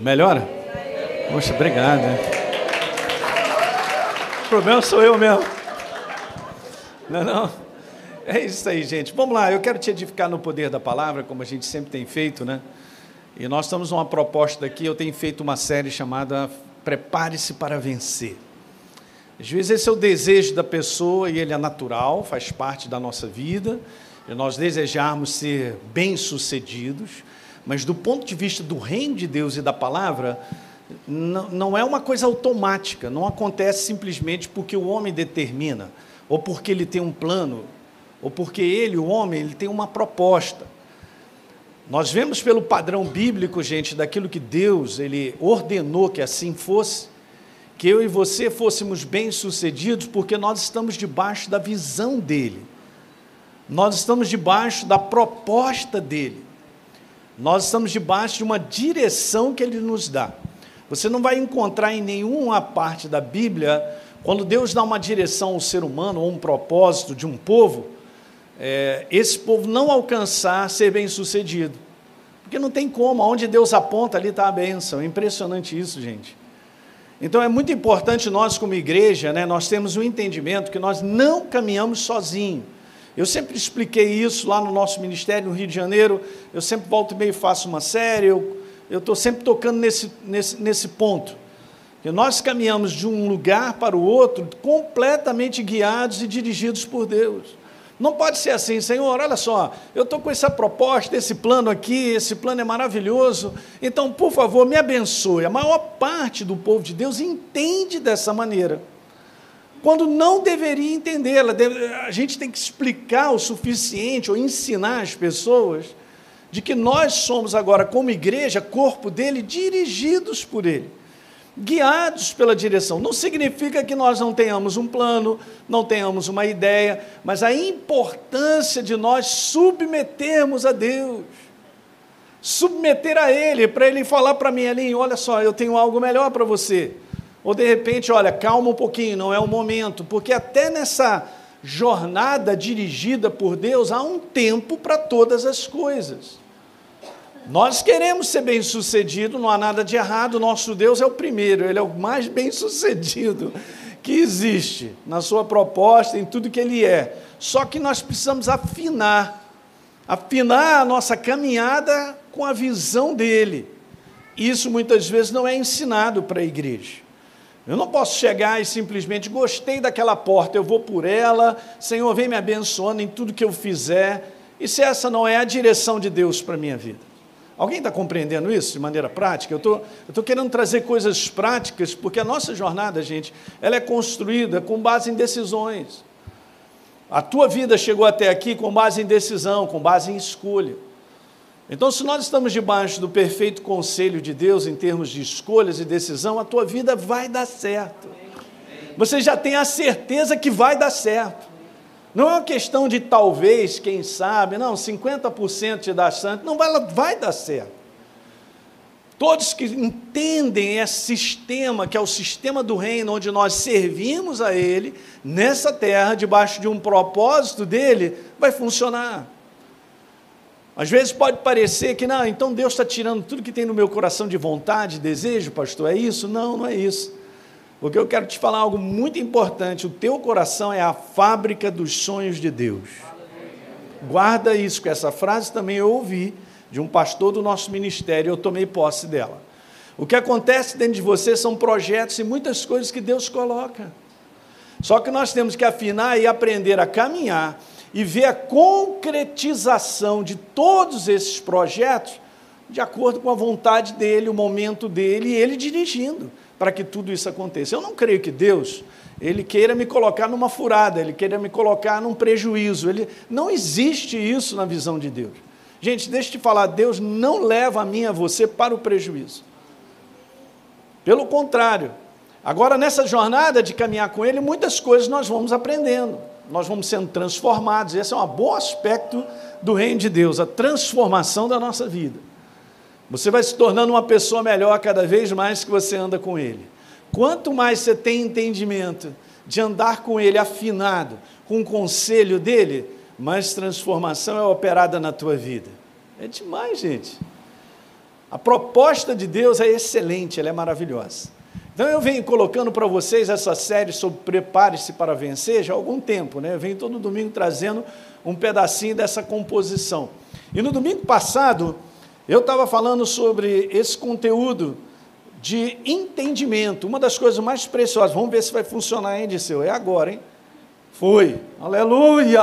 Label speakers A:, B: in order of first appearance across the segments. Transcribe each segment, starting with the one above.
A: Melhora? Poxa, obrigado. O problema sou eu mesmo. Não, é não. É isso aí, gente. Vamos lá, eu quero te edificar no poder da palavra, como a gente sempre tem feito, né? E nós estamos numa proposta aqui, eu tenho feito uma série chamada Prepare-se para Vencer. Às vezes esse é o desejo da pessoa e ele é natural, faz parte da nossa vida, e nós desejarmos ser bem-sucedidos, mas do ponto de vista do reino de Deus e da palavra, não, não é uma coisa automática, não acontece simplesmente porque o homem determina, ou porque ele tem um plano, ou porque ele, o homem, ele tem uma proposta. Nós vemos pelo padrão bíblico, gente, daquilo que Deus ele ordenou que assim fosse, que eu e você fôssemos bem-sucedidos, porque nós estamos debaixo da visão dele. Nós estamos debaixo da proposta dele. Nós estamos debaixo de uma direção que ele nos dá. Você não vai encontrar em nenhuma parte da Bíblia, quando Deus dá uma direção ao ser humano, ou um propósito de um povo, é, esse povo não alcançar ser bem sucedido. Porque não tem como, aonde Deus aponta, ali está a bênção. É impressionante isso, gente. Então é muito importante nós, como igreja, né, nós temos o um entendimento que nós não caminhamos sozinhos. Eu sempre expliquei isso lá no nosso ministério no Rio de Janeiro. Eu sempre volto e meio faço uma série. Eu estou sempre tocando nesse, nesse, nesse ponto. Que nós caminhamos de um lugar para o outro completamente guiados e dirigidos por Deus. Não pode ser assim, Senhor, olha só, eu estou com essa proposta, esse plano aqui, esse plano é maravilhoso, então, por favor, me abençoe. A maior parte do povo de Deus entende dessa maneira quando não deveria entendê-la. A gente tem que explicar o suficiente ou ensinar as pessoas de que nós somos agora, como igreja, corpo dele, dirigidos por ele, guiados pela direção. Não significa que nós não tenhamos um plano, não tenhamos uma ideia, mas a importância de nós submetermos a Deus. Submeter a Ele, para Ele falar para mim ali: olha só, eu tenho algo melhor para você. Ou de repente, olha, calma um pouquinho, não é o momento, porque até nessa jornada dirigida por Deus há um tempo para todas as coisas. Nós queremos ser bem-sucedido, não há nada de errado, nosso Deus é o primeiro, ele é o mais bem-sucedido que existe na sua proposta, em tudo que ele é. Só que nós precisamos afinar, afinar a nossa caminhada com a visão dele. Isso muitas vezes não é ensinado para a igreja. Eu não posso chegar e simplesmente gostei daquela porta, eu vou por ela, Senhor, vem me abençoando em tudo que eu fizer. E se essa não é a direção de Deus para a minha vida? Alguém está compreendendo isso de maneira prática? Eu estou tô querendo trazer coisas práticas, porque a nossa jornada, gente, ela é construída com base em decisões. A tua vida chegou até aqui com base em decisão, com base em escolha. Então, se nós estamos debaixo do perfeito conselho de Deus em termos de escolhas e decisão, a tua vida vai dar certo. Você já tem a certeza que vai dar certo. Não é uma questão de talvez, quem sabe, não, 50% te dá certo, não vai, vai dar certo. Todos que entendem esse sistema, que é o sistema do reino, onde nós servimos a Ele, nessa terra, debaixo de um propósito dele, vai funcionar. Às vezes pode parecer que, não, então Deus está tirando tudo que tem no meu coração de vontade, desejo, pastor, é isso? Não, não é isso. Porque eu quero te falar algo muito importante: o teu coração é a fábrica dos sonhos de Deus. Guarda isso, que essa frase também eu ouvi de um pastor do nosso ministério, eu tomei posse dela. O que acontece dentro de você são projetos e muitas coisas que Deus coloca. Só que nós temos que afinar e aprender a caminhar e ver a concretização de todos esses projetos de acordo com a vontade dele, o momento dele e ele dirigindo para que tudo isso aconteça. Eu não creio que Deus ele queira me colocar numa furada, ele queira me colocar num prejuízo. Ele não existe isso na visão de Deus. Gente, deixa eu te falar, Deus não leva a mim a você para o prejuízo. Pelo contrário. Agora nessa jornada de caminhar com ele, muitas coisas nós vamos aprendendo nós vamos sendo transformados. Esse é um bom aspecto do reino de Deus, a transformação da nossa vida. Você vai se tornando uma pessoa melhor cada vez mais que você anda com Ele. Quanto mais você tem entendimento de andar com Ele afinado, com o conselho dele, mais transformação é operada na tua vida. É demais, gente. A proposta de Deus é excelente, ela é maravilhosa. Então eu venho colocando para vocês essa série sobre Prepare-se para Vencer já há algum tempo, né? Eu venho todo domingo trazendo um pedacinho dessa composição. E no domingo passado, eu estava falando sobre esse conteúdo de entendimento, uma das coisas mais preciosas. Vamos ver se vai funcionar, hein, Disseu? É agora, hein? Foi. Aleluia!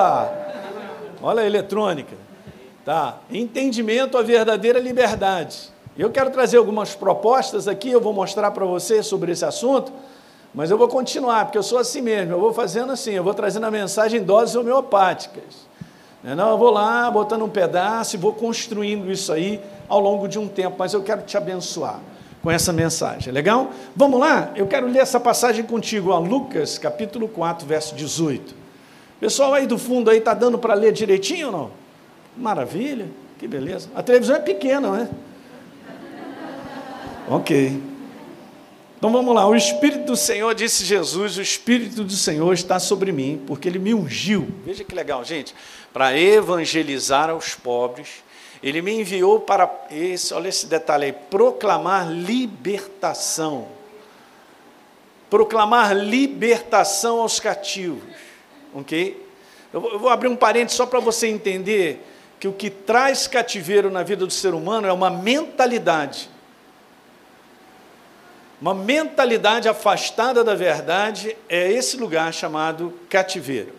A: Olha a eletrônica. Tá. Entendimento, a verdadeira liberdade. Eu quero trazer algumas propostas aqui, eu vou mostrar para você sobre esse assunto, mas eu vou continuar, porque eu sou assim mesmo, eu vou fazendo assim, eu vou trazendo a mensagem em doses homeopáticas. Né, não, eu vou lá, botando um pedaço e vou construindo isso aí ao longo de um tempo, mas eu quero te abençoar com essa mensagem, legal? Vamos lá? Eu quero ler essa passagem contigo, a Lucas, capítulo 4, verso 18. Pessoal aí do fundo aí, está dando para ler direitinho ou não? Maravilha, que beleza. A televisão é pequena, né? Ok. Então vamos lá. O Espírito do Senhor, disse Jesus, o Espírito do Senhor está sobre mim, porque ele me ungiu. Veja que legal, gente. Para evangelizar aos pobres. Ele me enviou para esse, olha esse detalhe aí, proclamar libertação. Proclamar libertação aos cativos. Ok? Eu vou abrir um parênteses só para você entender que o que traz cativeiro na vida do ser humano é uma mentalidade uma mentalidade afastada da verdade é esse lugar chamado cativeiro,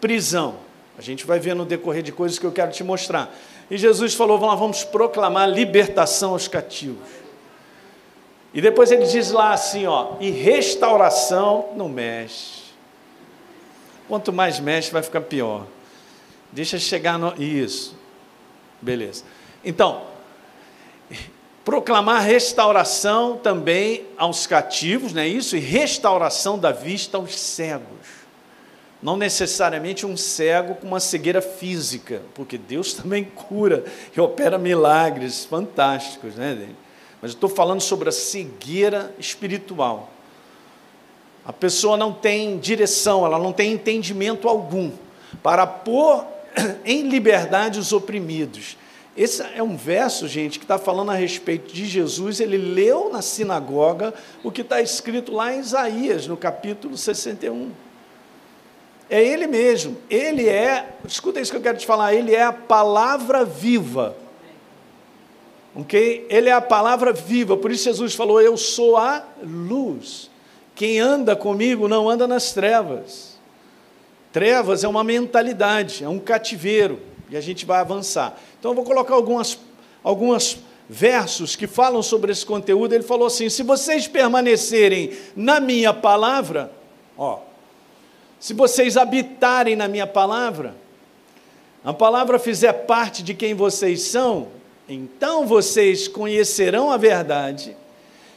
A: prisão. A gente vai ver no decorrer de coisas que eu quero te mostrar. E Jesus falou: vamos lá, vamos proclamar libertação aos cativos. E depois ele diz lá assim: ó, e restauração não mexe. Quanto mais mexe, vai ficar pior. Deixa chegar no. Isso. Beleza. Então, proclamar restauração também aos cativos, não é isso? E restauração da vista aos cegos. Não necessariamente um cego com uma cegueira física, porque Deus também cura e opera milagres fantásticos, né? Mas eu estou falando sobre a cegueira espiritual. A pessoa não tem direção, ela não tem entendimento algum para pôr em liberdade os oprimidos esse é um verso, gente, que está falando a respeito de Jesus. Ele leu na sinagoga o que está escrito lá em Isaías, no capítulo 61. É ele mesmo. Ele é, escuta isso que eu quero te falar, ele é a palavra viva. Ok? Ele é a palavra viva. Por isso Jesus falou: Eu sou a luz. Quem anda comigo não anda nas trevas. Trevas é uma mentalidade, é um cativeiro. E a gente vai avançar. Então eu vou colocar algumas, algumas versos que falam sobre esse conteúdo. Ele falou assim: se vocês permanecerem na minha palavra, ó, se vocês habitarem na minha palavra, a palavra fizer parte de quem vocês são, então vocês conhecerão a verdade.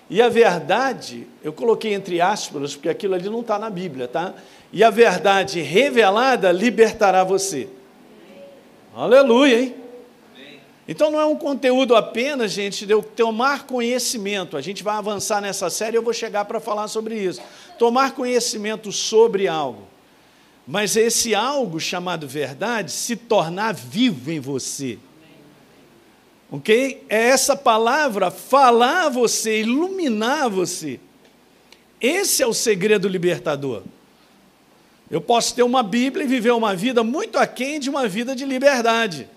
A: E a verdade, eu coloquei entre aspas, porque aquilo ali não está na Bíblia, tá? E a verdade revelada libertará você. Aleluia, hein? Então não é um conteúdo apenas, gente, de eu tomar conhecimento. A gente vai avançar nessa série, eu vou chegar para falar sobre isso. Tomar conhecimento sobre algo. Mas esse algo chamado verdade se tornar vivo em você. Ok? É essa palavra falar a você, iluminar você. Esse é o segredo libertador. Eu posso ter uma Bíblia e viver uma vida muito aquém de uma vida de liberdade.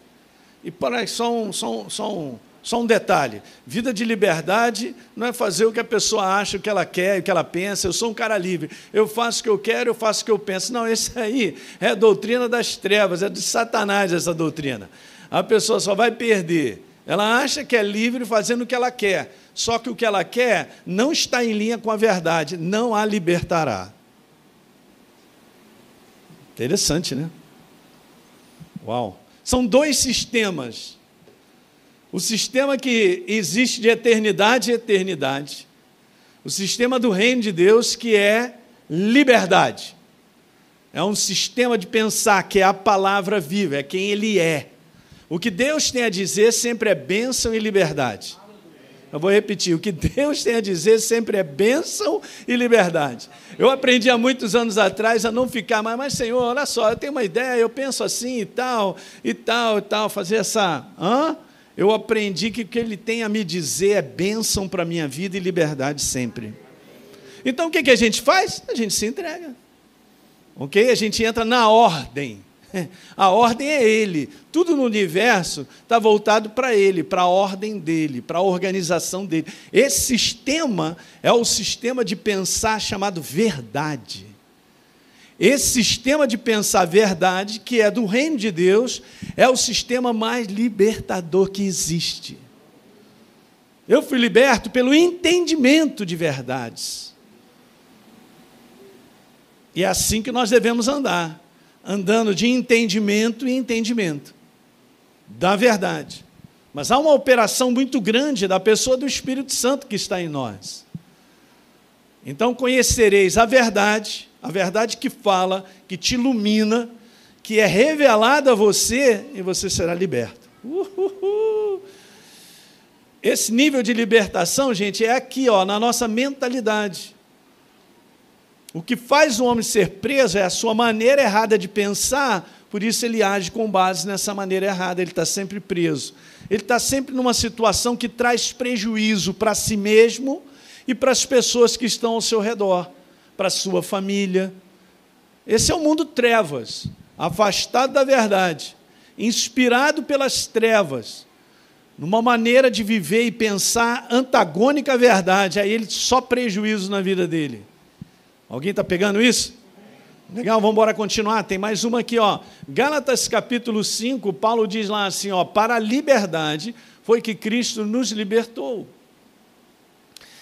A: E para só um, só, um, só, um, só um detalhe: vida de liberdade não é fazer o que a pessoa acha, o que ela quer, o que ela pensa. Eu sou um cara livre. Eu faço o que eu quero, eu faço o que eu penso. Não, esse aí é a doutrina das trevas, é de Satanás essa doutrina. A pessoa só vai perder. Ela acha que é livre fazendo o que ela quer. Só que o que ela quer não está em linha com a verdade, não a libertará. Interessante, né? Uau! São dois sistemas. O sistema que existe de eternidade e eternidade. O sistema do reino de Deus, que é liberdade. É um sistema de pensar que é a palavra viva, é quem Ele é. O que Deus tem a dizer sempre é bênção e liberdade. Eu vou repetir: o que Deus tem a dizer sempre é bênção e liberdade. Eu aprendi há muitos anos atrás a não ficar mais, mas Senhor, olha só, eu tenho uma ideia, eu penso assim e tal, e tal, e tal, fazer essa. Hã? eu aprendi que o que Ele tem a me dizer é bênção para a minha vida e liberdade sempre. Então o que, que a gente faz? A gente se entrega. Ok? A gente entra na ordem. A ordem é Ele. Tudo no universo está voltado para Ele, para a ordem dele, para a organização dele. Esse sistema é o sistema de pensar chamado verdade. Esse sistema de pensar verdade, que é do reino de Deus, é o sistema mais libertador que existe. Eu fui liberto pelo entendimento de verdades. E é assim que nós devemos andar andando de entendimento em entendimento da verdade. Mas há uma operação muito grande da pessoa do Espírito Santo que está em nós. Então conhecereis a verdade, a verdade que fala, que te ilumina, que é revelada a você e você será liberto. Esse nível de libertação, gente, é aqui, ó, na nossa mentalidade. O que faz o homem ser preso é a sua maneira errada de pensar, por isso ele age com base nessa maneira errada, ele está sempre preso. Ele está sempre numa situação que traz prejuízo para si mesmo e para as pessoas que estão ao seu redor, para a sua família. Esse é o mundo trevas, afastado da verdade, inspirado pelas trevas, numa maneira de viver e pensar antagônica à verdade, aí ele só prejuízo na vida dele. Alguém está pegando isso? Legal, vamos embora continuar. Tem mais uma aqui, ó. Gálatas capítulo 5, Paulo diz lá assim, ó, para a liberdade foi que Cristo nos libertou.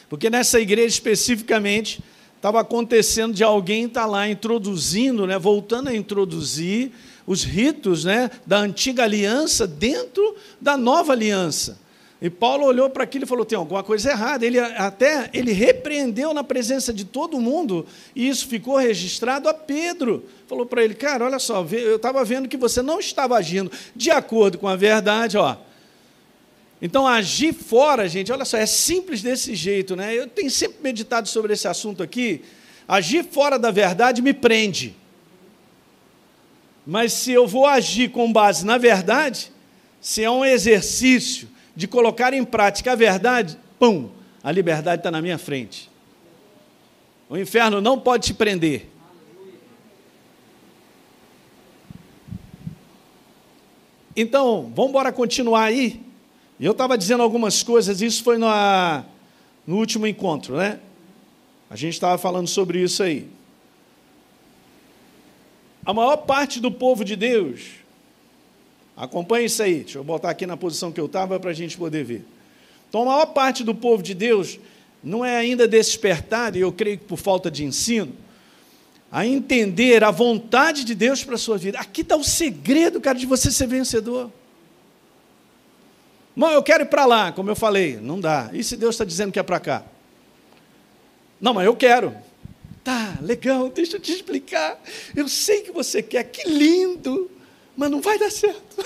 A: Porque nessa igreja especificamente estava acontecendo de alguém estar tá lá introduzindo, né, voltando a introduzir os ritos, né, da antiga aliança dentro da nova aliança. E Paulo olhou para aquilo e falou: tem alguma coisa errada. Ele até ele repreendeu na presença de todo mundo, e isso ficou registrado a Pedro. Falou para ele: cara, olha só, eu estava vendo que você não estava agindo de acordo com a verdade, ó. Então, agir fora, gente, olha só, é simples desse jeito, né? Eu tenho sempre meditado sobre esse assunto aqui. Agir fora da verdade me prende. Mas se eu vou agir com base na verdade, se é um exercício, de colocar em prática a verdade, pum, a liberdade está na minha frente. O inferno não pode te prender. Então, vamos embora continuar aí. Eu estava dizendo algumas coisas, isso foi no, no último encontro, né? A gente estava falando sobre isso aí. A maior parte do povo de Deus Acompanhe isso aí. Deixa eu botar aqui na posição que eu estava para a gente poder ver. Então, a maior parte do povo de Deus não é ainda despertado, e eu creio que por falta de ensino, a entender a vontade de Deus para a sua vida. Aqui está o segredo, cara, de você ser vencedor. Não, eu quero ir para lá, como eu falei. Não dá. E se Deus está dizendo que é para cá? Não, mas eu quero. Tá, legal, deixa eu te explicar. Eu sei que você quer, que lindo mas não vai dar certo.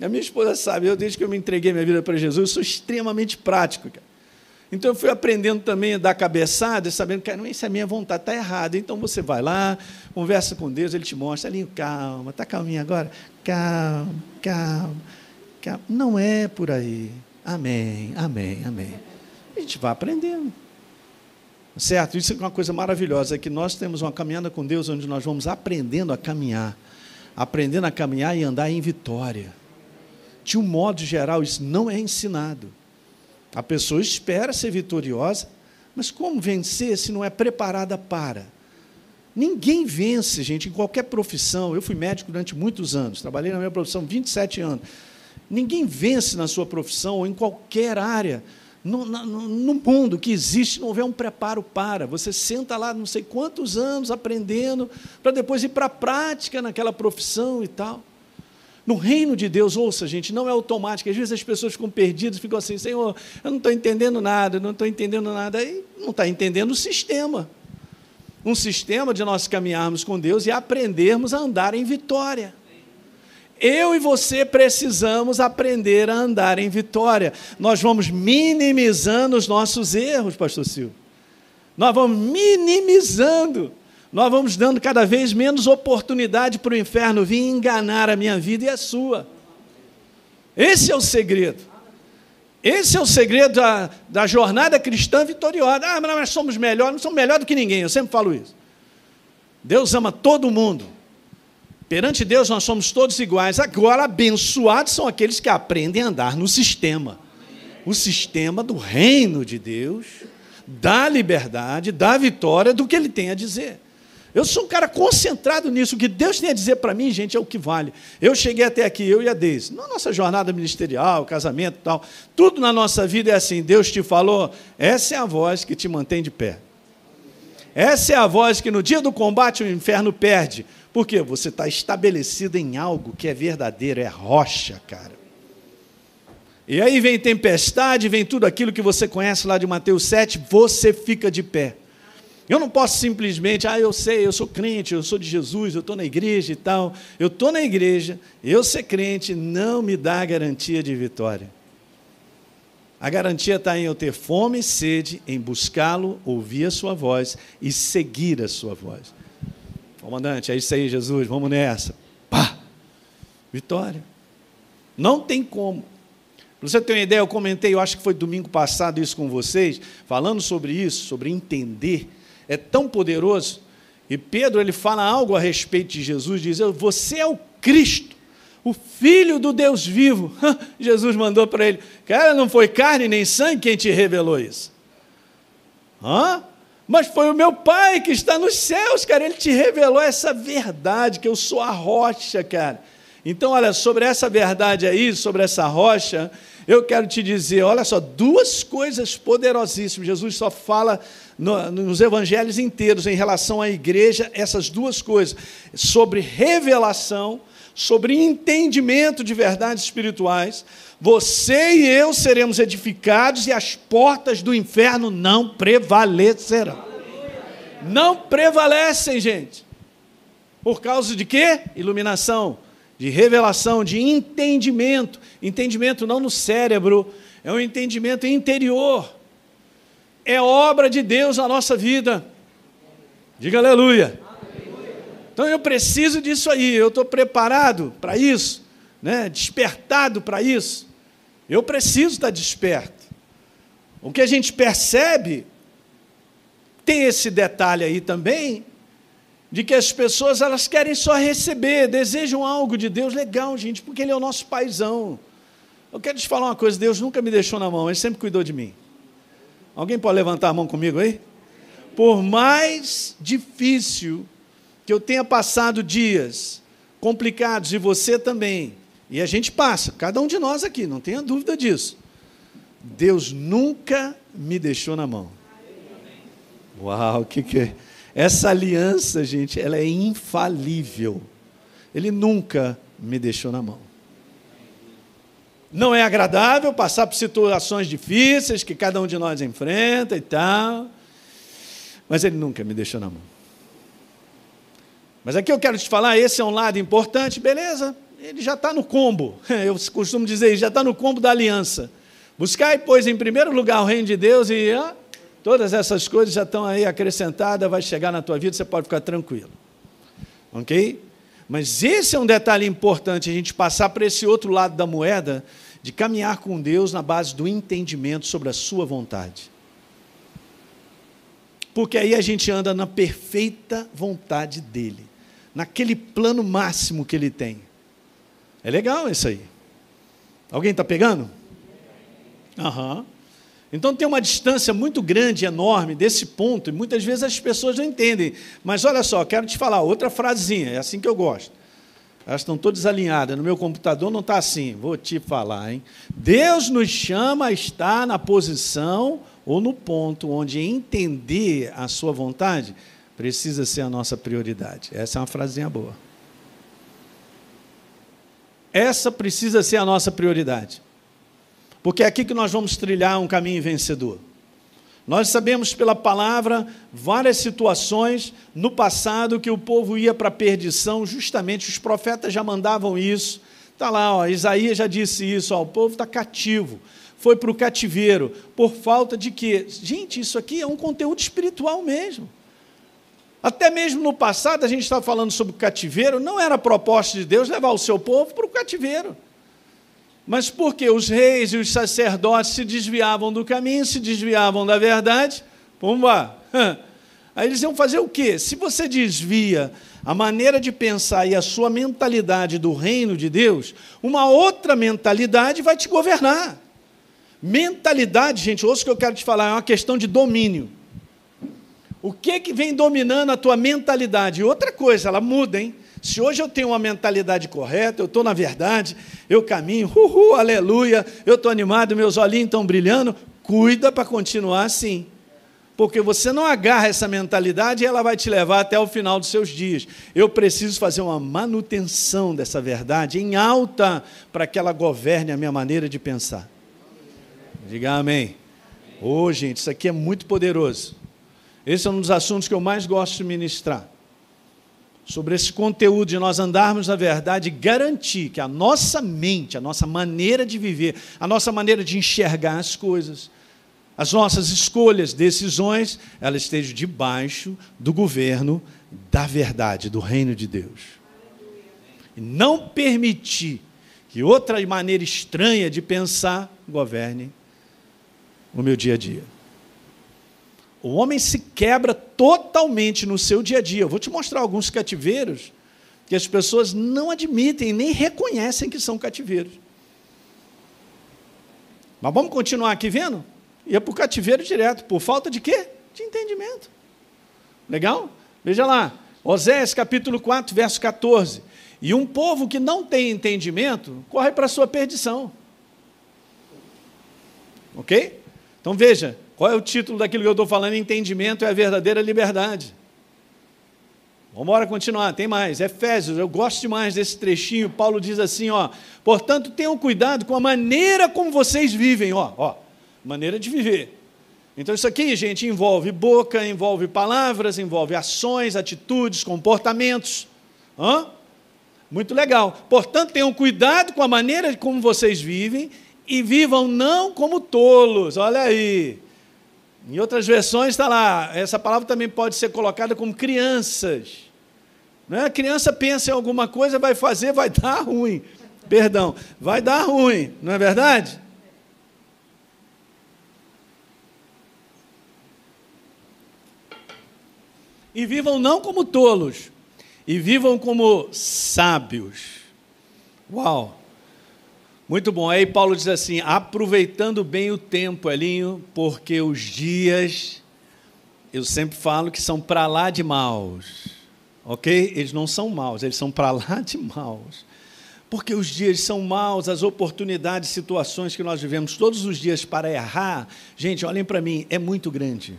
A: A minha esposa sabe, eu desde que eu me entreguei minha vida para Jesus, sou extremamente prático. Cara. Então eu fui aprendendo também a dar cabeçada, sabendo que isso é minha vontade, está errado. Então você vai lá, conversa com Deus, Ele te mostra, ali, calma, está calminho agora? Calma, calma, calma. Não é por aí. Amém, amém, amém. A gente vai aprendendo. Certo? Isso é uma coisa maravilhosa, é que nós temos uma caminhada com Deus onde nós vamos aprendendo a caminhar aprendendo a caminhar e andar em vitória. De um modo geral, isso não é ensinado. A pessoa espera ser vitoriosa, mas como vencer se não é preparada para? Ninguém vence, gente, em qualquer profissão. Eu fui médico durante muitos anos, trabalhei na minha profissão 27 anos. Ninguém vence na sua profissão ou em qualquer área no, no, no, mundo que existe, não houver um preparo para. Você senta lá não sei quantos anos aprendendo, para depois ir para a prática naquela profissão e tal. No reino de Deus, ouça, gente, não é automático. Às vezes as pessoas ficam perdidas, ficam assim, Senhor, eu não estou entendendo nada, não estou entendendo nada. Aí não está entendendo o sistema. Um sistema de nós caminharmos com Deus e aprendermos a andar em vitória. Eu e você precisamos aprender a andar em vitória. Nós vamos minimizando os nossos erros, Pastor Silvio. Nós vamos minimizando. Nós vamos dando cada vez menos oportunidade para o inferno vir enganar a minha vida e a sua. Esse é o segredo. Esse é o segredo da, da jornada cristã vitoriosa. Ah, mas nós somos melhores, não somos melhor do que ninguém, eu sempre falo isso. Deus ama todo mundo. Perante Deus nós somos todos iguais. Agora, abençoados são aqueles que aprendem a andar no sistema. O sistema do reino de Deus, da liberdade, da vitória, do que ele tem a dizer. Eu sou um cara concentrado nisso. O que Deus tem a dizer para mim, gente, é o que vale. Eu cheguei até aqui, eu e a Deise. Na nossa jornada ministerial, casamento e tal, tudo na nossa vida é assim. Deus te falou, essa é a voz que te mantém de pé. Essa é a voz que no dia do combate o inferno perde. Por quê? Você está estabelecido em algo que é verdadeiro, é rocha, cara. E aí vem tempestade, vem tudo aquilo que você conhece lá de Mateus 7, você fica de pé. Eu não posso simplesmente, ah, eu sei, eu sou crente, eu sou de Jesus, eu estou na igreja e tal. Eu estou na igreja, eu ser crente não me dá garantia de vitória. A garantia está em eu ter fome e sede, em buscá-lo, ouvir a sua voz e seguir a sua voz. Comandante, é isso aí, Jesus, vamos nessa. Pá! Vitória. Não tem como. Você ter uma ideia, eu comentei, eu acho que foi domingo passado isso com vocês, falando sobre isso, sobre entender é tão poderoso. E Pedro ele fala algo a respeito de Jesus, diz: Você é o Cristo, o Filho do Deus vivo. Jesus mandou para ele: Cara, não foi carne nem sangue quem te revelou isso. Hã? Mas foi o meu Pai que está nos céus, cara. Ele te revelou essa verdade, que eu sou a rocha, cara. Então, olha, sobre essa verdade aí, sobre essa rocha, eu quero te dizer, olha só, duas coisas poderosíssimas. Jesus só fala no, nos evangelhos inteiros em relação à igreja essas duas coisas: sobre revelação, sobre entendimento de verdades espirituais. Você e eu seremos edificados e as portas do inferno não prevalecerão. Não prevalecem, gente. Por causa de quê? Iluminação de revelação, de entendimento. Entendimento não no cérebro, é um entendimento interior. É obra de Deus na nossa vida. Diga aleluia. Então eu preciso disso aí, eu estou preparado para isso, né? despertado para isso. Eu preciso estar desperto. O que a gente percebe, tem esse detalhe aí também, de que as pessoas elas querem só receber, desejam algo de Deus, legal, gente, porque Ele é o nosso paizão. Eu quero te falar uma coisa: Deus nunca me deixou na mão, Ele sempre cuidou de mim. Alguém pode levantar a mão comigo aí? Por mais difícil que eu tenha passado dias complicados, e você também, e a gente passa, cada um de nós aqui, não tenha dúvida disso. Deus nunca me deixou na mão. Uau, o que, que é? Essa aliança, gente, ela é infalível. Ele nunca me deixou na mão. Não é agradável passar por situações difíceis que cada um de nós enfrenta e tal, mas ele nunca me deixou na mão. Mas aqui eu quero te falar, esse é um lado importante, beleza? Ele já está no combo. Eu costumo dizer, já está no combo da aliança. Buscar, pois, em primeiro lugar o reino de Deus e ah, Todas essas coisas já estão aí acrescentadas, vai chegar na tua vida, você pode ficar tranquilo. Ok? Mas esse é um detalhe importante, a gente passar para esse outro lado da moeda, de caminhar com Deus na base do entendimento sobre a sua vontade. Porque aí a gente anda na perfeita vontade dele, naquele plano máximo que ele tem. É legal isso aí. Alguém está pegando? Uhum. Então tem uma distância muito grande, enorme desse ponto, e muitas vezes as pessoas não entendem. Mas olha só, quero te falar outra frasinha, é assim que eu gosto. Elas estão todas alinhadas, no meu computador não está assim, vou te falar, hein? Deus nos chama a estar na posição ou no ponto onde entender a sua vontade precisa ser a nossa prioridade. Essa é uma frasinha boa. Essa precisa ser a nossa prioridade. Porque é aqui que nós vamos trilhar um caminho vencedor. Nós sabemos pela palavra várias situações no passado que o povo ia para a perdição, justamente os profetas já mandavam isso. Está lá, ó, Isaías já disse isso, ó, o povo está cativo, foi para o cativeiro, por falta de quê? Gente, isso aqui é um conteúdo espiritual mesmo. Até mesmo no passado, a gente estava falando sobre o cativeiro, não era proposta de Deus levar o seu povo para o cativeiro. Mas porque os reis e os sacerdotes se desviavam do caminho, se desviavam da verdade, pumba. Aí eles iam fazer o quê? Se você desvia a maneira de pensar e a sua mentalidade do reino de Deus, uma outra mentalidade vai te governar. Mentalidade, gente, ouça o que eu quero te falar, é uma questão de domínio. O que que vem dominando a tua mentalidade? Outra coisa, ela muda, hein? Se hoje eu tenho uma mentalidade correta, eu estou na verdade, eu caminho, uhul, aleluia, eu estou animado, meus olhinhos estão brilhando, cuida para continuar assim. Porque você não agarra essa mentalidade e ela vai te levar até o final dos seus dias. Eu preciso fazer uma manutenção dessa verdade em alta para que ela governe a minha maneira de pensar. Diga amém. Ô, oh, gente, isso aqui é muito poderoso. Esse é um dos assuntos que eu mais gosto de ministrar sobre esse conteúdo de nós andarmos na verdade garantir que a nossa mente, a nossa maneira de viver, a nossa maneira de enxergar as coisas, as nossas escolhas, decisões, elas estejam debaixo do governo da verdade, do reino de Deus. E não permitir que outra maneira estranha de pensar governe o meu dia a dia. O homem se quebra totalmente no seu dia a dia. Eu vou te mostrar alguns cativeiros que as pessoas não admitem nem reconhecem que são cativeiros. Mas vamos continuar aqui vendo? Ia para o cativeiro direto, por falta de quê? De entendimento. Legal? Veja lá, Osés capítulo 4, verso 14. E um povo que não tem entendimento corre para a sua perdição. Ok? Então veja, qual é o título daquilo que eu estou falando? Entendimento é a verdadeira liberdade. Vamos embora continuar, tem mais. Efésios, eu gosto demais desse trechinho. Paulo diz assim: ó, portanto, tenham cuidado com a maneira como vocês vivem, ó, ó, maneira de viver. Então, isso aqui, gente, envolve boca, envolve palavras, envolve ações, atitudes, comportamentos. Hã? Muito legal. Portanto, tenham cuidado com a maneira como vocês vivem e vivam não como tolos. Olha aí. Em outras versões está lá, essa palavra também pode ser colocada como crianças. Né? A criança pensa em alguma coisa, vai fazer, vai dar ruim. Perdão, vai dar ruim, não é verdade? E vivam não como tolos, e vivam como sábios. Uau! Muito bom. Aí Paulo diz assim: aproveitando bem o tempo, Elinho, porque os dias, eu sempre falo que são para lá de maus. Ok? Eles não são maus, eles são para lá de maus. Porque os dias são maus, as oportunidades, situações que nós vivemos todos os dias para errar, gente, olhem para mim, é muito grande.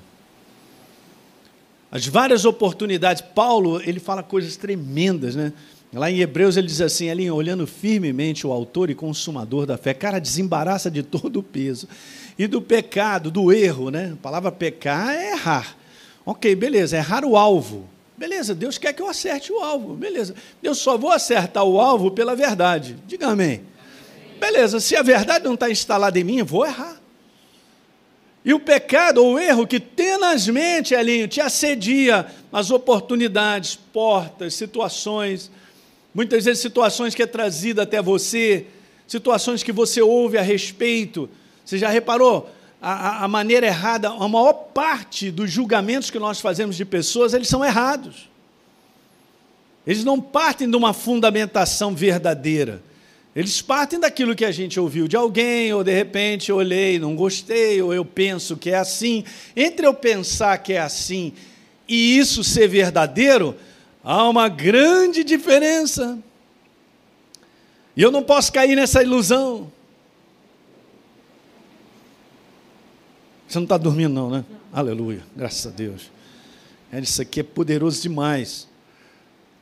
A: As várias oportunidades, Paulo, ele fala coisas tremendas, né? Lá em Hebreus ele diz assim, ali, olhando firmemente o autor e consumador da fé, cara, desembaraça de todo o peso. E do pecado, do erro, né? A palavra pecar é errar. Ok, beleza, errar o alvo. Beleza, Deus quer que eu acerte o alvo. Beleza, eu só vou acertar o alvo pela verdade. Diga amém. Beleza, se a verdade não está instalada em mim, eu vou errar. E o pecado ou o erro que tenazmente, Elinho, te assedia as oportunidades, portas, situações, Muitas vezes situações que é trazida até você, situações que você ouve a respeito. Você já reparou? A, a, maneira errada, a maior parte dos julgamentos que nós fazemos de pessoas, eles são errados. Eles não partem de uma fundamentação verdadeira. Eles partem daquilo que a gente ouviu de alguém, ou de repente olhei, não gostei, ou eu penso que é assim. Entre eu pensar que é assim e isso ser verdadeiro, Há uma grande diferença. E eu não posso cair nessa ilusão. Você não está dormindo, não, né? Aleluia, graças a Deus. É, isso aqui é poderoso demais.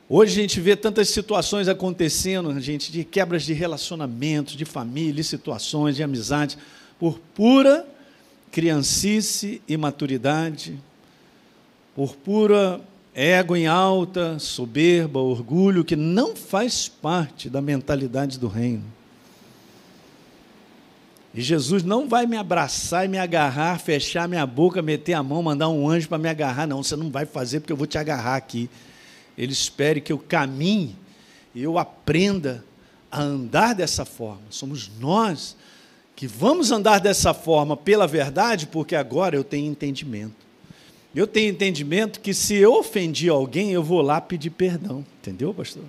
A: Hoje a gente vê tantas situações acontecendo, gente, de quebras de relacionamentos, de família, situações, de amizade, por pura criancice, imaturidade, por pura ego em alta, soberba, orgulho, que não faz parte da mentalidade do reino. E Jesus não vai me abraçar e me agarrar, fechar minha boca, meter a mão, mandar um anjo para me agarrar, não. Você não vai fazer porque eu vou te agarrar aqui. Ele espere que eu caminhe e eu aprenda a andar dessa forma. Somos nós que vamos andar dessa forma pela verdade, porque agora eu tenho entendimento. Eu tenho entendimento que se eu ofendi alguém, eu vou lá pedir perdão. Entendeu, pastor?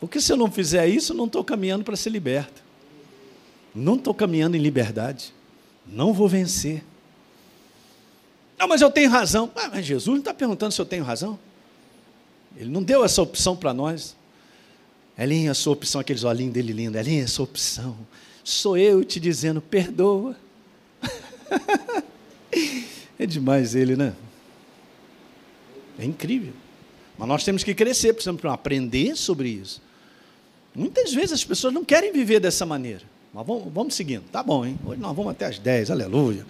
A: Porque se eu não fizer isso, eu não estou caminhando para ser liberto. Não estou caminhando em liberdade. Não vou vencer. Não, mas eu tenho razão. Ah, mas Jesus não está perguntando se eu tenho razão. Ele não deu essa opção para nós. Elinha, a sua opção, aqueles olhinhos dele lindo. Elinha, a sua opção. Sou eu te dizendo, perdoa. é demais ele, né? É incrível. Mas nós temos que crescer, precisamos aprender sobre isso. Muitas vezes as pessoas não querem viver dessa maneira. Mas vamos, vamos seguindo. Tá bom, hein? Hoje nós vamos até as 10, aleluia.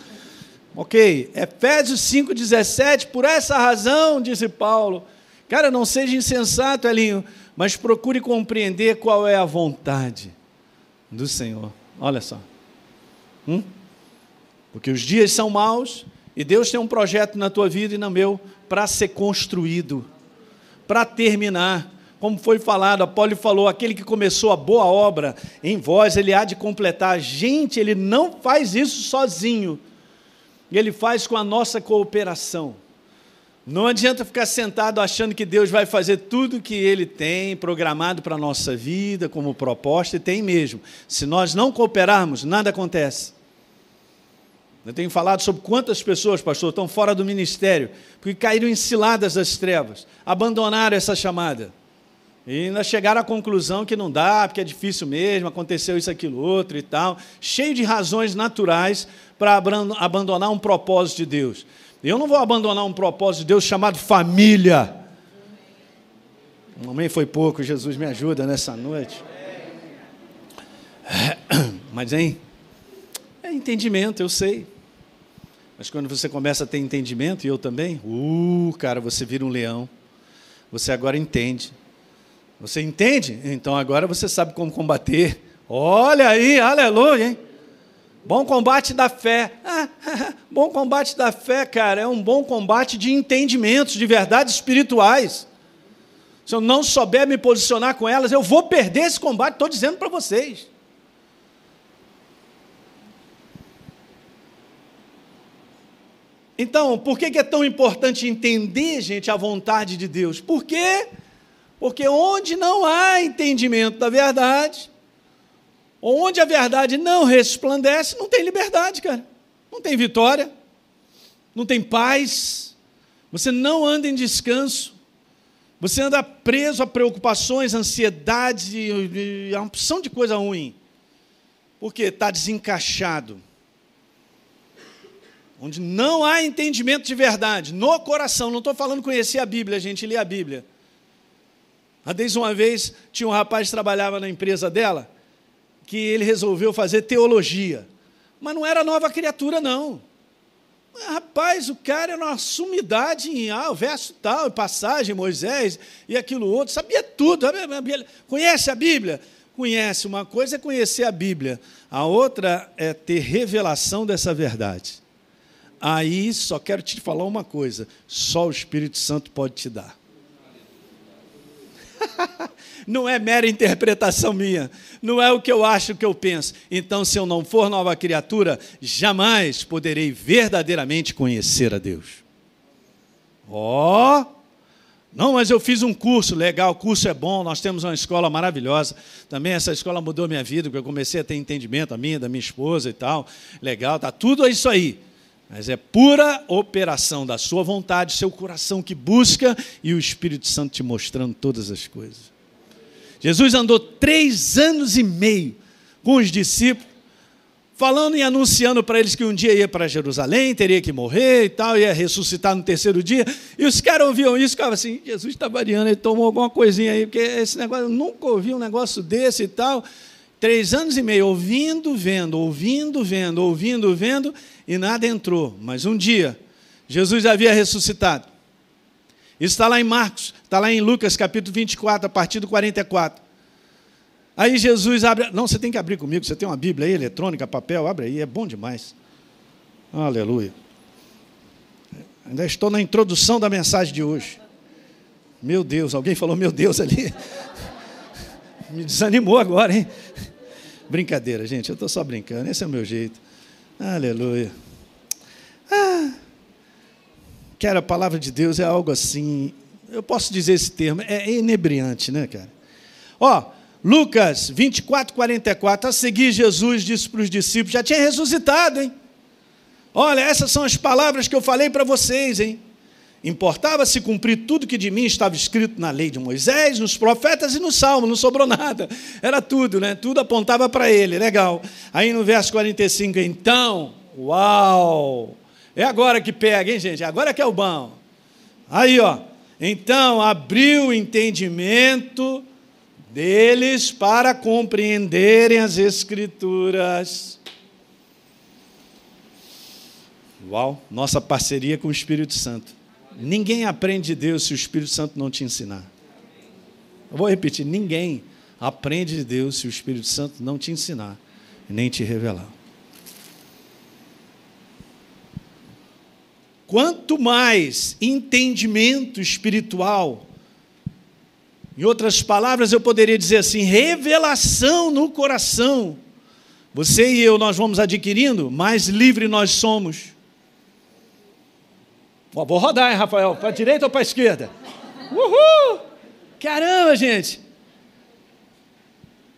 A: Ok, Efésios 5,17, por essa razão, disse Paulo, cara, não seja insensato, Elinho, mas procure compreender qual é a vontade do Senhor. Olha só. Hum? Porque os dias são maus e Deus tem um projeto na tua vida e no meu para ser construído, para terminar. Como foi falado, Apolo falou: aquele que começou a boa obra em vós, ele há de completar. Gente, ele não faz isso sozinho, ele faz com a nossa cooperação. Não adianta ficar sentado achando que Deus vai fazer tudo que Ele tem programado para a nossa vida, como proposta, e tem mesmo. Se nós não cooperarmos, nada acontece. Eu tenho falado sobre quantas pessoas, pastor, estão fora do ministério, porque caíram em ciladas das trevas, abandonaram essa chamada. E ainda chegaram à conclusão que não dá, porque é difícil mesmo, aconteceu isso, aquilo, outro e tal, cheio de razões naturais para abandonar um propósito de Deus. Eu não vou abandonar um propósito de Deus chamado família. Amém foi pouco, Jesus me ajuda nessa noite. Mas, hein? É entendimento, eu sei. Mas quando você começa a ter entendimento, e eu também, uh, cara, você vira um leão. Você agora entende. Você entende? Então agora você sabe como combater. Olha aí, aleluia, hein? Bom combate da fé. Ah, bom combate da fé, cara, é um bom combate de entendimentos, de verdades espirituais. Se eu não souber me posicionar com elas, eu vou perder esse combate, estou dizendo para vocês. Então, por que é tão importante entender, gente, a vontade de Deus? Por quê? Porque onde não há entendimento da verdade, Onde a verdade não resplandece, não tem liberdade, cara. Não tem vitória, não tem paz, você não anda em descanso, você anda preso a preocupações, ansiedade e a opção de coisa ruim. Porque está desencaixado. Onde não há entendimento de verdade, no coração, não estou falando conhecer a Bíblia, a gente lê a Bíblia. Desde uma vez, tinha um rapaz que trabalhava na empresa dela, que ele resolveu fazer teologia. Mas não era nova criatura, não. Rapaz, o cara era uma sumidade em ah, o verso tal, passagem, Moisés e aquilo outro, sabia tudo. Conhece a Bíblia? Conhece. Uma coisa é conhecer a Bíblia, a outra é ter revelação dessa verdade. Aí só quero te falar uma coisa: só o Espírito Santo pode te dar. não é mera interpretação minha, não é o que eu acho, o que eu penso. Então, se eu não for nova criatura, jamais poderei verdadeiramente conhecer a Deus. Ó! Oh, não, mas eu fiz um curso, legal, o curso é bom, nós temos uma escola maravilhosa. Também essa escola mudou minha vida, porque eu comecei a ter entendimento, a minha, da minha esposa e tal. Legal, tá tudo isso aí. Mas é pura operação da sua vontade, seu coração que busca e o Espírito Santo te mostrando todas as coisas. Jesus andou três anos e meio com os discípulos, falando e anunciando para eles que um dia ia para Jerusalém, teria que morrer e tal, ia ressuscitar no terceiro dia. E os caras ouviam isso ficavam assim: Jesus está variando, ele tomou alguma coisinha aí, porque esse negócio, eu nunca ouvi um negócio desse e tal. Três anos e meio, ouvindo, vendo, ouvindo, vendo, ouvindo, vendo, e nada entrou. Mas um dia, Jesus havia ressuscitado. Isso está lá em Marcos, está lá em Lucas capítulo 24, a partir do 44. Aí Jesus abre. Não, você tem que abrir comigo, você tem uma Bíblia aí, eletrônica, papel, abre aí, é bom demais. Aleluia. Ainda estou na introdução da mensagem de hoje. Meu Deus, alguém falou meu Deus ali. Me desanimou agora, hein? Brincadeira, gente, eu estou só brincando, esse é o meu jeito. Aleluia. Ah, cara, a palavra de Deus é algo assim, eu posso dizer esse termo, é inebriante, né, cara? Ó, Lucas 24, 44, a seguir Jesus disse para os discípulos, já tinha ressuscitado, hein? Olha, essas são as palavras que eu falei para vocês, hein? Importava-se cumprir tudo que de mim estava escrito na lei de Moisés, nos profetas e no Salmo, não sobrou nada. Era tudo, né? Tudo apontava para ele, legal. Aí no verso 45, então, uau! É agora que pega, hein, gente? Agora que é o bom. Aí, ó. Então, abriu o entendimento deles para compreenderem as Escrituras. Uau, nossa parceria com o Espírito Santo. Ninguém aprende de Deus se o Espírito Santo não te ensinar. Eu vou repetir: ninguém aprende de Deus se o Espírito Santo não te ensinar nem te revelar. Quanto mais entendimento espiritual, em outras palavras, eu poderia dizer assim, revelação no coração, você e eu nós vamos adquirindo, mais livre nós somos Vou rodar, hein, Rafael? Para a direita ou para a esquerda? Uhul! Caramba, gente!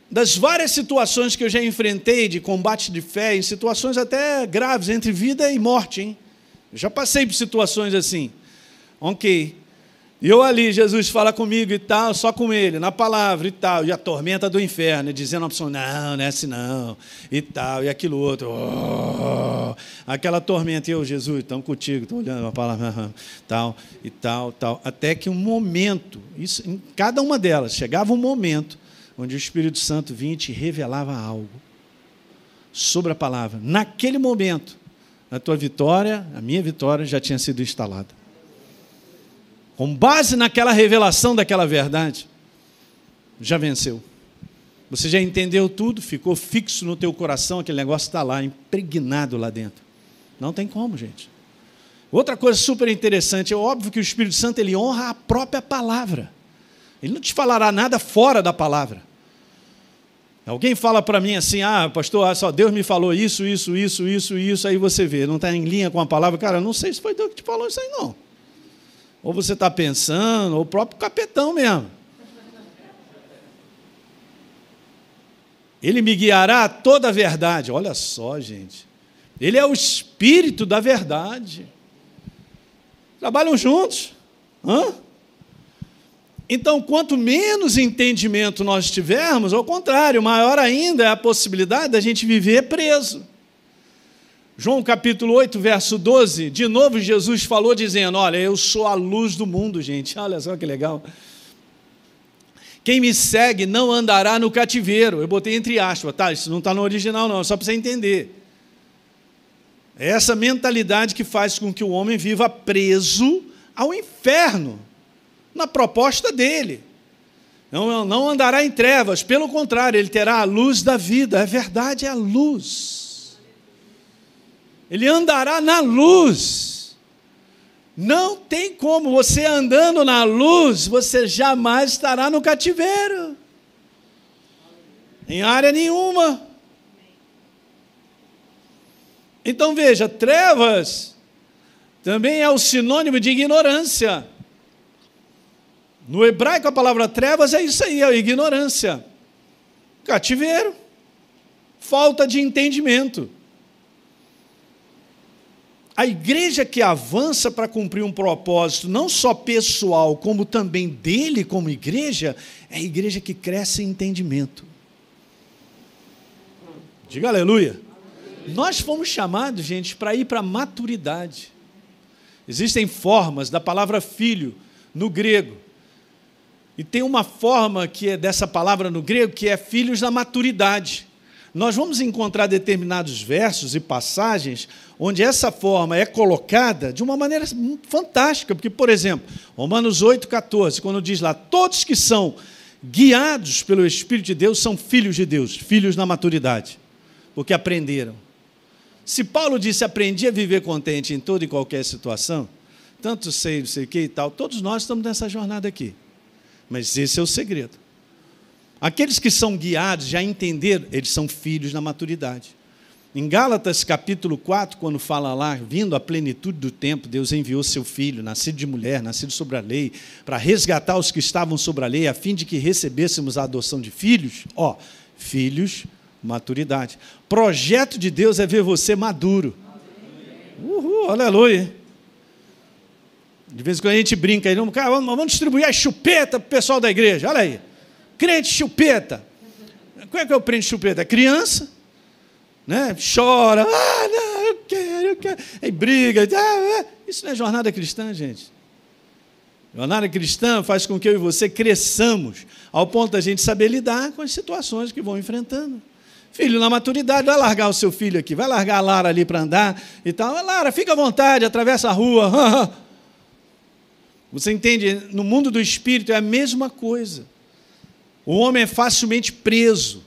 A: Das várias situações que eu já enfrentei de combate de fé, em situações até graves, entre vida e morte, hein? Eu já passei por situações assim. Ok. E eu ali, Jesus fala comigo e tal, só com ele, na palavra e tal, e a tormenta do inferno, dizendo a pessoa, não, não é assim não, e tal, e aquilo outro, oh, aquela tormenta, e eu, Jesus, estamos contigo, estou olhando a palavra, tal, e tal, tal, até que um momento, isso, em cada uma delas, chegava um momento onde o Espírito Santo vinha e te revelava algo sobre a palavra. Naquele momento, a tua vitória, a minha vitória já tinha sido instalada com base naquela revelação daquela verdade, já venceu. Você já entendeu tudo, ficou fixo no teu coração, aquele negócio está lá, impregnado lá dentro. Não tem como, gente. Outra coisa super interessante, é óbvio que o Espírito Santo ele honra a própria palavra. Ele não te falará nada fora da palavra. Alguém fala para mim assim, ah, pastor, só Deus me falou isso, isso, isso, isso, isso, aí você vê, não está em linha com a palavra. Cara, não sei se foi Deus que te falou isso aí, não. Ou você está pensando, ou o próprio capetão mesmo. Ele me guiará a toda a verdade. Olha só, gente. Ele é o espírito da verdade. Trabalham juntos. Hã? Então, quanto menos entendimento nós tivermos, ao contrário, maior ainda é a possibilidade da gente viver preso. João capítulo 8, verso 12, de novo Jesus falou dizendo: Olha, eu sou a luz do mundo, gente. Olha só que legal. Quem me segue não andará no cativeiro. Eu botei entre aspas, tá? Isso não está no original, não, só para você entender. É essa mentalidade que faz com que o homem viva preso ao inferno, na proposta dele. Não, não andará em trevas, pelo contrário, ele terá a luz da vida. É verdade, é a luz ele andará na luz. Não tem como você andando na luz, você jamais estará no cativeiro. Em área nenhuma. Então veja, trevas também é o sinônimo de ignorância. No hebraico a palavra trevas é isso aí, é ignorância. Cativeiro. Falta de entendimento. A igreja que avança para cumprir um propósito, não só pessoal, como também dele como igreja, é a igreja que cresce em entendimento. Diga aleluia. Nós fomos chamados, gente, para ir para a maturidade. Existem formas da palavra filho no grego. E tem uma forma que é dessa palavra no grego que é filhos da maturidade nós vamos encontrar determinados versos e passagens onde essa forma é colocada de uma maneira fantástica, porque, por exemplo, Romanos 8,14, quando diz lá, todos que são guiados pelo Espírito de Deus são filhos de Deus, filhos na maturidade, porque aprenderam. Se Paulo disse aprendi a viver contente em toda e qualquer situação, tanto sei, não sei o que e tal, todos nós estamos nessa jornada aqui. Mas esse é o segredo. Aqueles que são guiados, já entenderam, eles são filhos na maturidade. Em Gálatas capítulo 4, quando fala lá, vindo à plenitude do tempo, Deus enviou seu filho, nascido de mulher, nascido sobre a lei, para resgatar os que estavam sobre a lei, a fim de que recebêssemos a adoção de filhos. Ó, filhos, maturidade. Projeto de Deus é ver você maduro. Uhul, aleluia. De vez em quando a gente brinca aí, vamos, vamos distribuir a chupeta para o pessoal da igreja. Olha aí. Crente chupeta. Como é que eu prendo chupeta? É criança, né? chora, ah, não, eu quero, eu quero. Aí briga. Ah, ah. Isso não é jornada cristã, gente. Jornada cristã faz com que eu e você cresçamos ao ponto da gente saber lidar com as situações que vão enfrentando. Filho, na maturidade, vai largar o seu filho aqui, vai largar a Lara ali para andar e tal. Lara, fica à vontade, atravessa a rua. Você entende? No mundo do espírito é a mesma coisa. O homem é facilmente preso.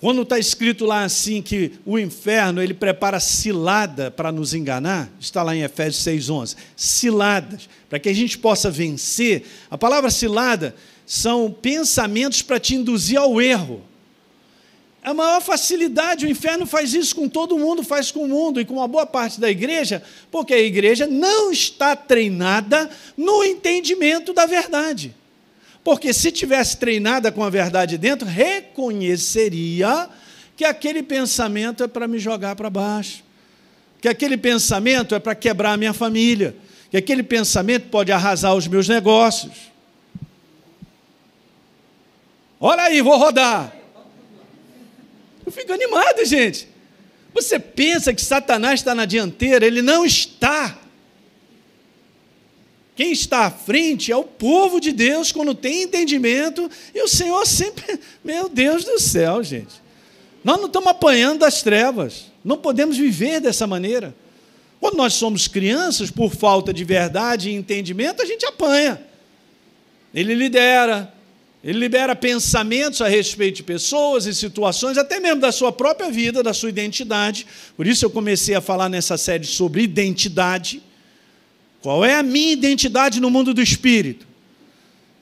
A: Quando está escrito lá assim que o inferno ele prepara cilada para nos enganar, está lá em Efésios 6:11, ciladas, para que a gente possa vencer. A palavra cilada são pensamentos para te induzir ao erro a maior facilidade. O inferno faz isso com todo mundo, faz com o mundo e com uma boa parte da igreja, porque a igreja não está treinada no entendimento da verdade. Porque se tivesse treinada com a verdade dentro, reconheceria que aquele pensamento é para me jogar para baixo, que aquele pensamento é para quebrar a minha família, que aquele pensamento pode arrasar os meus negócios. Olha aí, vou rodar. Eu fico animado, gente. Você pensa que Satanás está na dianteira, ele não está. Quem está à frente é o povo de Deus quando tem entendimento, e o Senhor sempre, meu Deus do céu, gente. Nós não estamos apanhando das trevas, não podemos viver dessa maneira. Quando nós somos crianças, por falta de verdade e entendimento, a gente apanha. Ele lidera, ele libera pensamentos a respeito de pessoas e situações, até mesmo da sua própria vida, da sua identidade. Por isso eu comecei a falar nessa série sobre identidade. Qual é a minha identidade no mundo do espírito?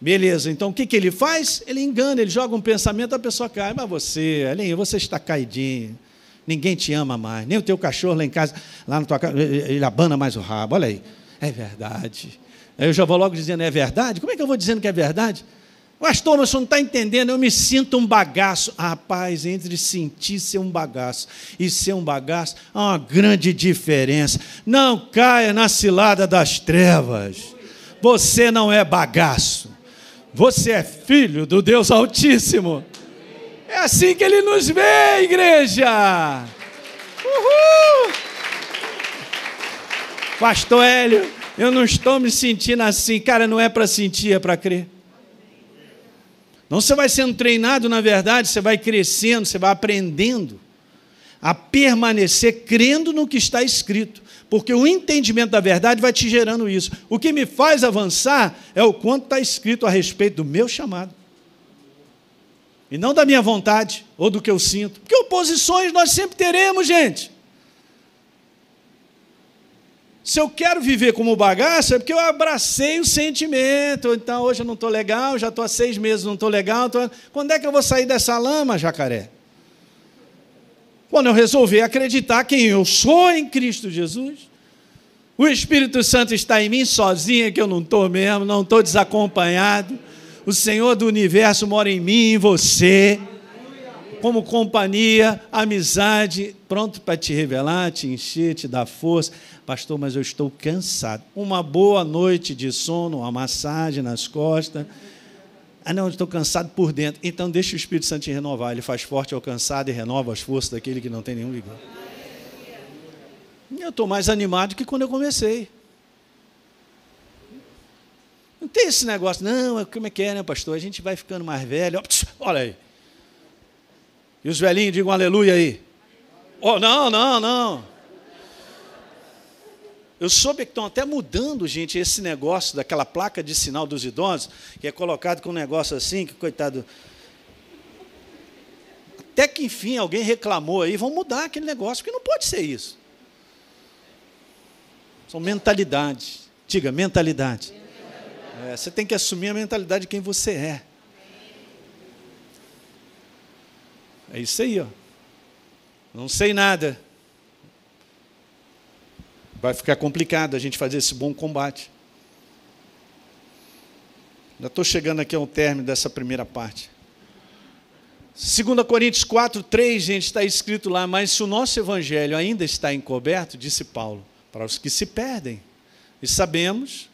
A: Beleza, então o que, que ele faz? Ele engana, ele joga um pensamento, a pessoa cai. Mas você, Elinho, você está caidinho. Ninguém te ama mais. Nem o teu cachorro lá em casa, lá na tua casa, ele abana mais o rabo. Olha aí. É verdade. Aí eu já vou logo dizendo, é verdade? Como é que eu vou dizendo que é verdade? Pastor, mas você não está entendendo, eu me sinto um bagaço. Ah, rapaz, entre sentir ser um bagaço e ser um bagaço, há uma grande diferença. Não caia na cilada das trevas. Você não é bagaço. Você é filho do Deus Altíssimo. É assim que ele nos vê, igreja. Uhul! Pastor Hélio, eu não estou me sentindo assim. Cara, não é para sentir, é para crer. Então você vai sendo treinado, na verdade, você vai crescendo, você vai aprendendo a permanecer crendo no que está escrito, porque o entendimento da verdade vai te gerando isso. O que me faz avançar é o quanto está escrito a respeito do meu chamado. E não da minha vontade ou do que eu sinto. Porque oposições nós sempre teremos, gente. Se eu quero viver como bagaço, é porque eu abracei o sentimento. Então, hoje eu não estou legal, já estou há seis meses, não estou legal. Tô... Quando é que eu vou sair dessa lama, jacaré? Quando eu resolver acreditar quem eu sou em Cristo Jesus. O Espírito Santo está em mim sozinho, que eu não estou mesmo, não estou desacompanhado. O Senhor do universo mora em mim, em você como companhia, amizade, pronto para te revelar, te encher, te dar força. Pastor, mas eu estou cansado. Uma boa noite de sono, uma massagem nas costas. Ah, não, estou cansado por dentro. Então deixa o Espírito Santo te renovar. Ele faz forte ao cansado e renova as forças daquele que não tem nenhum vigor. Eu estou mais animado que quando eu comecei. Não tem esse negócio, não, como é que é, né, pastor? A gente vai ficando mais velho. Olha aí. E os velhinhos digam aleluia aí. Oh, não, não, não. Eu soube que estão até mudando, gente, esse negócio daquela placa de sinal dos idosos, que é colocado com um negócio assim, que coitado. Até que enfim alguém reclamou aí, vão mudar aquele negócio, porque não pode ser isso. São mentalidades. Diga, mentalidade. É, você tem que assumir a mentalidade de quem você é. É isso aí, ó. Não sei nada. Vai ficar complicado a gente fazer esse bom combate. Já estou chegando aqui ao término dessa primeira parte. 2 Coríntios 4, 3, gente, está escrito lá, mas se o nosso evangelho ainda está encoberto, disse Paulo, para os que se perdem. E sabemos,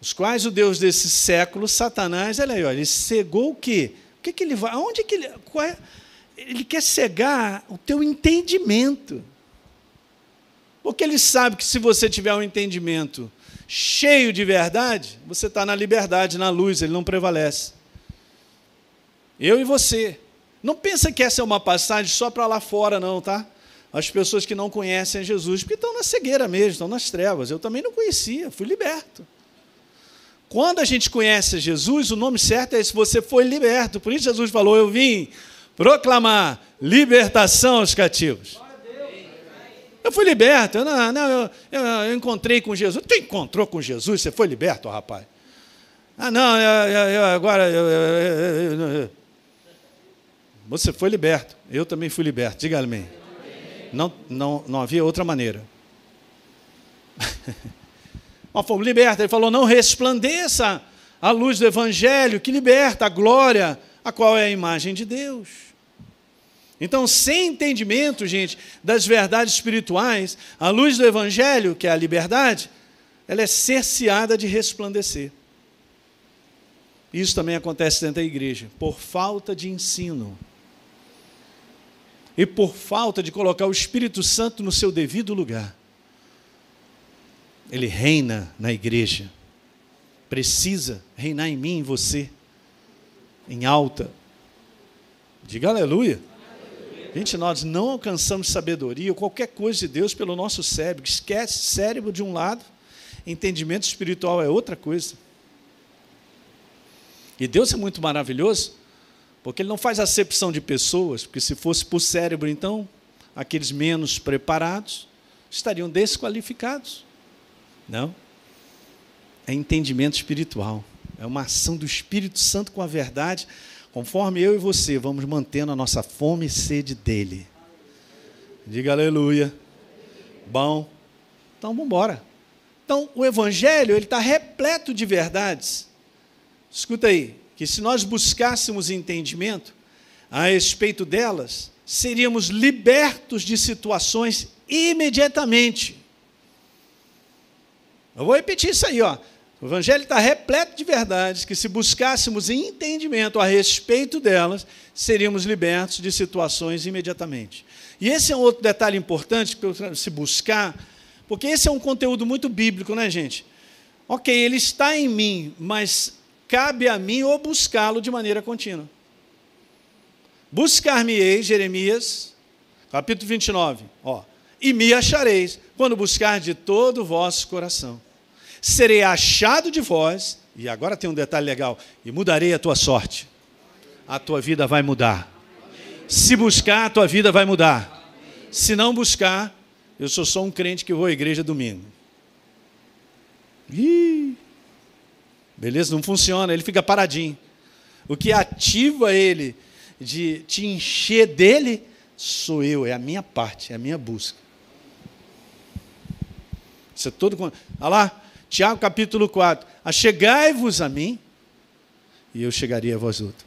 A: os quais o Deus desse século, Satanás, olha aí, olha, ele cegou o quê? O que, que ele vai? Aonde que ele. É, ele quer cegar o teu entendimento. Porque ele sabe que se você tiver um entendimento cheio de verdade, você está na liberdade, na luz, ele não prevalece. Eu e você. Não pensa que essa é uma passagem só para lá fora, não, tá? As pessoas que não conhecem Jesus, porque estão na cegueira mesmo, estão nas trevas. Eu também não conhecia, fui liberto. Quando a gente conhece Jesus, o nome certo é esse, você foi liberto. Por isso Jesus falou: Eu vim proclamar libertação aos cativos. Eu fui liberto. Eu, não, não, eu, eu, eu, encontrei com Jesus. Tu encontrou com Jesus? Você foi liberto, rapaz? Ah, não, eu, agora. você foi liberto. Eu também fui liberto. Diga amém. Não, não, não havia outra maneira. Nós fomos libertos. Ele falou: não resplandeça a luz do Evangelho que liberta a glória, a qual é a imagem de Deus. Então, sem entendimento, gente, das verdades espirituais, a luz do Evangelho, que é a liberdade, ela é cerceada de resplandecer. Isso também acontece dentro da igreja, por falta de ensino. E por falta de colocar o Espírito Santo no seu devido lugar. Ele reina na igreja. Precisa reinar em mim, em você, em alta. Diga aleluia. Gente, nós não alcançamos sabedoria ou qualquer coisa de Deus pelo nosso cérebro. Esquece cérebro de um lado, entendimento espiritual é outra coisa. E Deus é muito maravilhoso, porque Ele não faz acepção de pessoas, porque se fosse por cérebro, então, aqueles menos preparados estariam desqualificados. Não. É entendimento espiritual. É uma ação do Espírito Santo com a verdade conforme eu e você vamos mantendo a nossa fome e sede dele. Diga aleluia. Bom. Então vamos embora. Então o Evangelho ele está repleto de verdades. Escuta aí, que se nós buscássemos entendimento a respeito delas, seríamos libertos de situações imediatamente. Eu vou repetir isso aí, ó. O Evangelho está repleto de verdades que, se buscássemos entendimento a respeito delas, seríamos libertos de situações imediatamente. E esse é um outro detalhe importante para se buscar, porque esse é um conteúdo muito bíblico, né, gente? Ok, ele está em mim, mas cabe a mim ou buscá-lo de maneira contínua. Buscar-me-ei, Jeremias, capítulo 29, ó, e me achareis, quando buscar de todo o vosso coração serei achado de vós, e agora tem um detalhe legal, e mudarei a tua sorte. A tua vida vai mudar. Se buscar, a tua vida vai mudar. Se não buscar, eu sou só um crente que vou à igreja domingo. Ih, beleza? Não funciona, ele fica paradinho. O que ativa ele de te encher dele sou eu, é a minha parte, é a minha busca. Isso é todo. Olha lá, Tiago capítulo 4: Achegai-vos a mim, e eu chegaria a vós outros.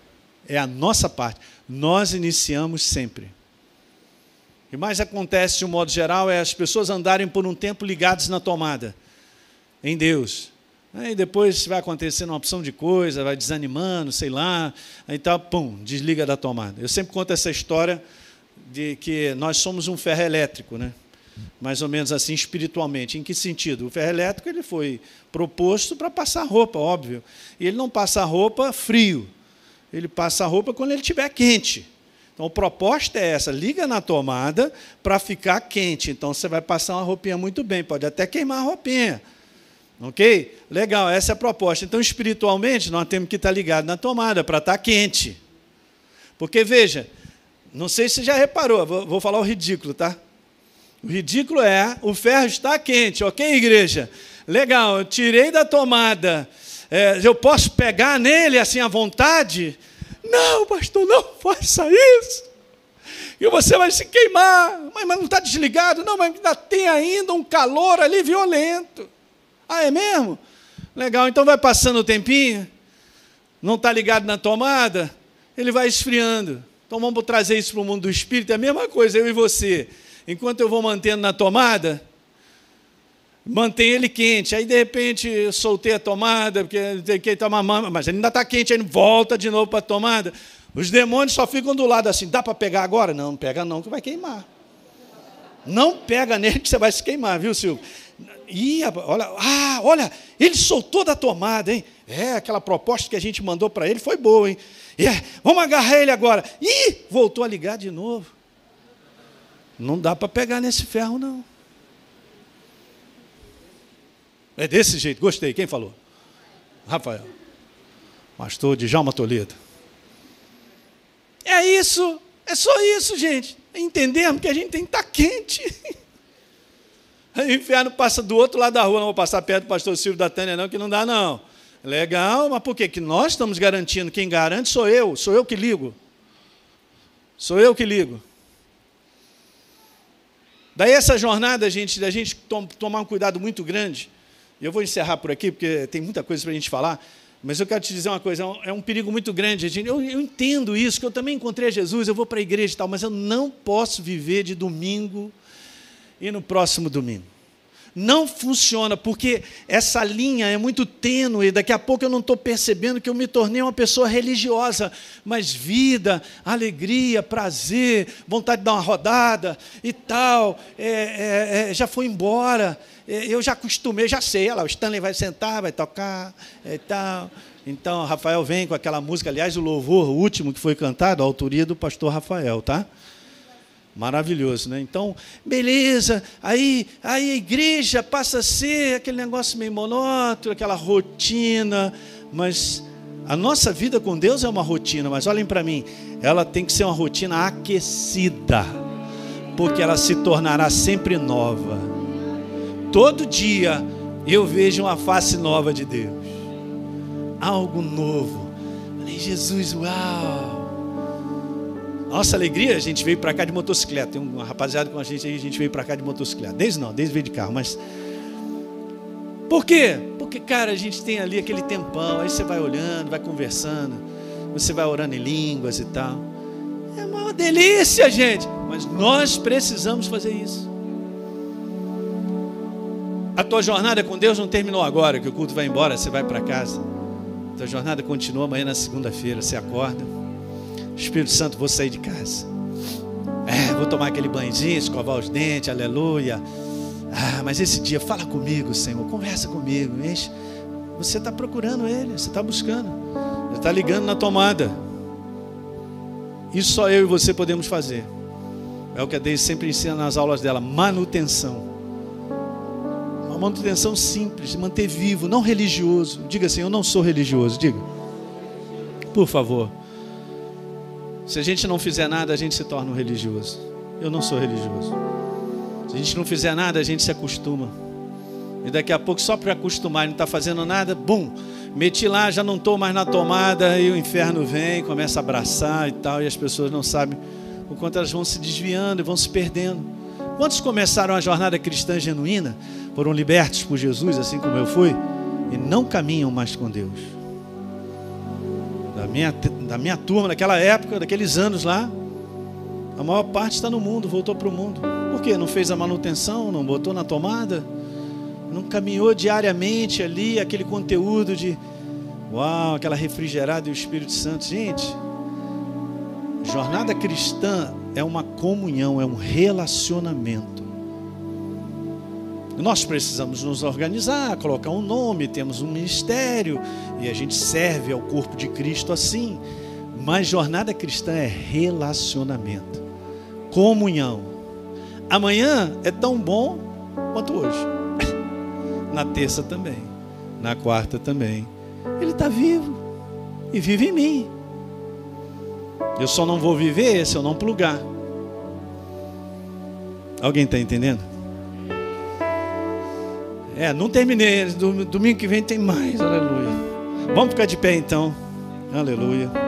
A: É a nossa parte. Nós iniciamos sempre. O que mais acontece, de um modo geral, é as pessoas andarem por um tempo ligadas na tomada, em Deus. Aí depois vai acontecendo uma opção de coisa, vai desanimando, sei lá, aí tá, pum, desliga da tomada. Eu sempre conto essa história de que nós somos um ferro elétrico, né? Mais ou menos assim espiritualmente. Em que sentido? O ferro elétrico ele foi proposto para passar roupa, óbvio. E ele não passa roupa frio. Ele passa roupa quando ele estiver quente. Então a proposta é essa: liga na tomada para ficar quente. Então você vai passar uma roupinha muito bem, pode até queimar a roupinha. Ok? Legal, essa é a proposta. Então, espiritualmente, nós temos que estar ligados na tomada para estar quente. Porque, veja, não sei se você já reparou, vou falar o ridículo, tá? O ridículo é, o ferro está quente, ok, igreja? Legal, eu tirei da tomada. É, eu posso pegar nele assim à vontade? Não, pastor, não faça isso. E você vai se queimar. Mas, mas não está desligado? Não, mas ainda tem ainda um calor ali violento. Ah, é mesmo? Legal, então vai passando o tempinho, não está ligado na tomada, ele vai esfriando. Então vamos trazer isso para o mundo do espírito, é a mesma coisa, eu e você. Enquanto eu vou mantendo na tomada, mantém ele quente. Aí, de repente, soltei a tomada, porque que tomar mas ele ainda está quente, aí volta de novo para a tomada. Os demônios só ficam do lado assim, dá para pegar agora? Não, não pega não, que vai queimar. Não pega nele que você vai se queimar, viu, Silvio? Ih, olha, ah, olha, ele soltou da tomada, hein? É, aquela proposta que a gente mandou para ele foi boa, hein? É, vamos agarrar ele agora. Ih, voltou a ligar de novo. Não dá para pegar nesse ferro, não. É desse jeito, gostei. Quem falou? Rafael. Pastor Djalma Toledo. É isso, é só isso, gente. Entendermos que a gente tem que estar tá quente. o inferno passa do outro lado da rua, não vou passar perto do pastor Silvio da Tânia, não, que não dá, não. Legal, mas por quê? Que nós estamos garantindo, quem garante sou eu, sou eu que ligo. Sou eu que ligo. Daí essa jornada, gente, da gente tomar um cuidado muito grande, eu vou encerrar por aqui, porque tem muita coisa para a gente falar, mas eu quero te dizer uma coisa, é um é perigo muito grande. Gente. Eu, eu entendo isso, que eu também encontrei Jesus, eu vou para a igreja e tal, mas eu não posso viver de domingo e no próximo domingo. Não funciona, porque essa linha é muito tênue. Daqui a pouco eu não estou percebendo que eu me tornei uma pessoa religiosa. Mas vida, alegria, prazer, vontade de dar uma rodada e tal, é, é, é, já foi embora. É, eu já acostumei, já sei. Olha lá, o Stanley vai sentar, vai tocar e tal. Então, Rafael vem com aquela música. Aliás, o louvor o último que foi cantado, a autoria do pastor Rafael, tá? Maravilhoso, né? Então, beleza, aí, aí a igreja passa a ser aquele negócio meio monótono, aquela rotina, mas a nossa vida com Deus é uma rotina, mas olhem para mim, ela tem que ser uma rotina aquecida, porque ela se tornará sempre nova. Todo dia eu vejo uma face nova de Deus, algo novo. Falei, Jesus, uau! Nossa alegria, a gente veio para cá de motocicleta. Tem uma rapaziada com a gente aí, a gente veio para cá de motocicleta. Desde não, desde veio de carro, mas. Por quê? Porque, cara, a gente tem ali aquele tempão, aí você vai olhando, vai conversando, você vai orando em línguas e tal. É uma delícia, gente. Mas nós precisamos fazer isso. A tua jornada com Deus não terminou agora, que o culto vai embora, você vai para casa. A tua jornada continua amanhã na segunda-feira, você acorda Espírito Santo, vou sair de casa. É, vou tomar aquele banhozinho, escovar os dentes, aleluia. Ah, mas esse dia, fala comigo, Senhor, conversa comigo, enche. Você está procurando Ele, você está buscando, Ele está ligando na tomada. Isso só eu e você podemos fazer. É o que a Deise sempre ensina nas aulas dela: manutenção. Uma manutenção simples, manter vivo, não religioso. Diga assim: eu não sou religioso. Diga, por favor. Se a gente não fizer nada, a gente se torna um religioso. Eu não sou religioso. Se a gente não fizer nada, a gente se acostuma. E daqui a pouco, só para acostumar, não está fazendo nada, bum, meti lá, já não estou mais na tomada, e o inferno vem, começa a abraçar e tal, e as pessoas não sabem o quanto elas vão se desviando e vão se perdendo. Quantos começaram a jornada cristã genuína, foram libertos por Jesus, assim como eu fui, e não caminham mais com Deus? Da minha, da minha turma, naquela época, daqueles anos lá, a maior parte está no mundo, voltou para o mundo. Por quê? Não fez a manutenção, não botou na tomada, não caminhou diariamente ali aquele conteúdo de uau, aquela refrigerada e o Espírito Santo. Gente, jornada cristã é uma comunhão, é um relacionamento. Nós precisamos nos organizar, colocar um nome, temos um ministério e a gente serve ao corpo de Cristo assim. Mas jornada cristã é relacionamento, comunhão. Amanhã é tão bom quanto hoje. Na terça também, na quarta também. Ele está vivo e vive em mim. Eu só não vou viver se eu não plugar. Alguém está entendendo? É, não terminei. Domingo que vem tem mais. Aleluia. Vamos ficar de pé então. Aleluia.